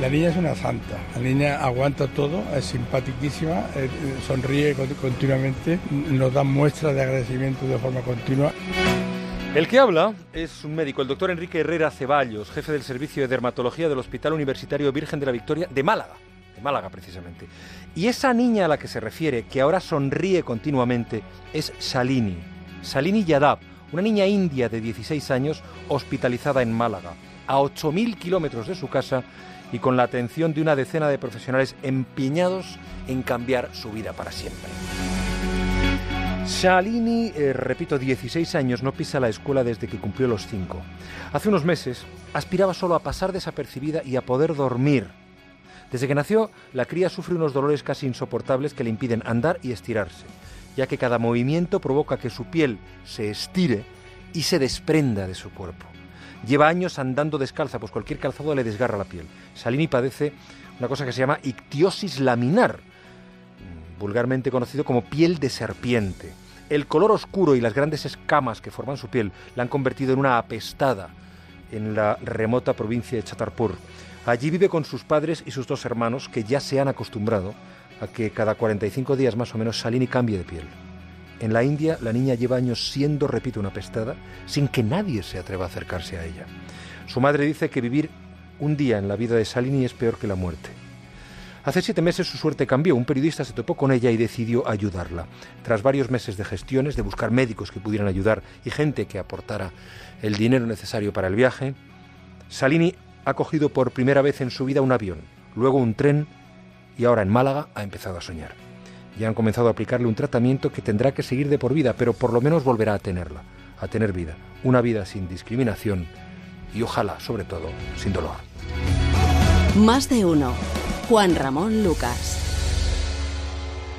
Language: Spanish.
La niña es una santa, la niña aguanta todo, es simpaticísima, eh, sonríe continuamente, nos da muestras de agradecimiento de forma continua. El que habla es un médico, el doctor Enrique Herrera Ceballos, jefe del Servicio de Dermatología del Hospital Universitario Virgen de la Victoria de Málaga, de Málaga precisamente. Y esa niña a la que se refiere, que ahora sonríe continuamente, es Salini, Salini Yadav, una niña india de 16 años hospitalizada en Málaga, a 8.000 kilómetros de su casa y con la atención de una decena de profesionales empeñados en cambiar su vida para siempre. Shalini, eh, repito, 16 años, no pisa la escuela desde que cumplió los 5. Hace unos meses aspiraba solo a pasar desapercibida y a poder dormir. Desde que nació, la cría sufre unos dolores casi insoportables que le impiden andar y estirarse, ya que cada movimiento provoca que su piel se estire y se desprenda de su cuerpo. Lleva años andando descalza, pues cualquier calzado le desgarra la piel. Salini padece una cosa que se llama ictiosis laminar, vulgarmente conocido como piel de serpiente. El color oscuro y las grandes escamas que forman su piel la han convertido en una apestada en la remota provincia de Chatarpur. Allí vive con sus padres y sus dos hermanos que ya se han acostumbrado a que cada 45 días más o menos Salini cambie de piel. En la India la niña lleva años siendo, repito, una apestada sin que nadie se atreva a acercarse a ella. Su madre dice que vivir un día en la vida de Salini es peor que la muerte. Hace siete meses su suerte cambió. Un periodista se topó con ella y decidió ayudarla. Tras varios meses de gestiones, de buscar médicos que pudieran ayudar y gente que aportara el dinero necesario para el viaje, Salini ha cogido por primera vez en su vida un avión, luego un tren y ahora en Málaga ha empezado a soñar. Ya han comenzado a aplicarle un tratamiento que tendrá que seguir de por vida, pero por lo menos volverá a tenerla, a tener vida, una vida sin discriminación y ojalá, sobre todo, sin dolor. Más de uno. Juan Ramón Lucas.